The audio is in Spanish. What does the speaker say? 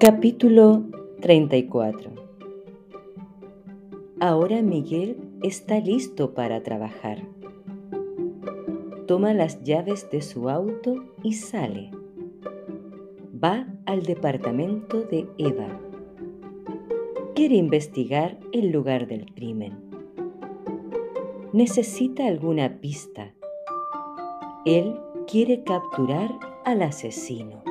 Capítulo 34 Ahora Miguel está listo para trabajar. Toma las llaves de su auto y sale. Va al departamento de Eva. Quiere investigar el lugar del crimen. Necesita alguna pista. Él quiere capturar al asesino.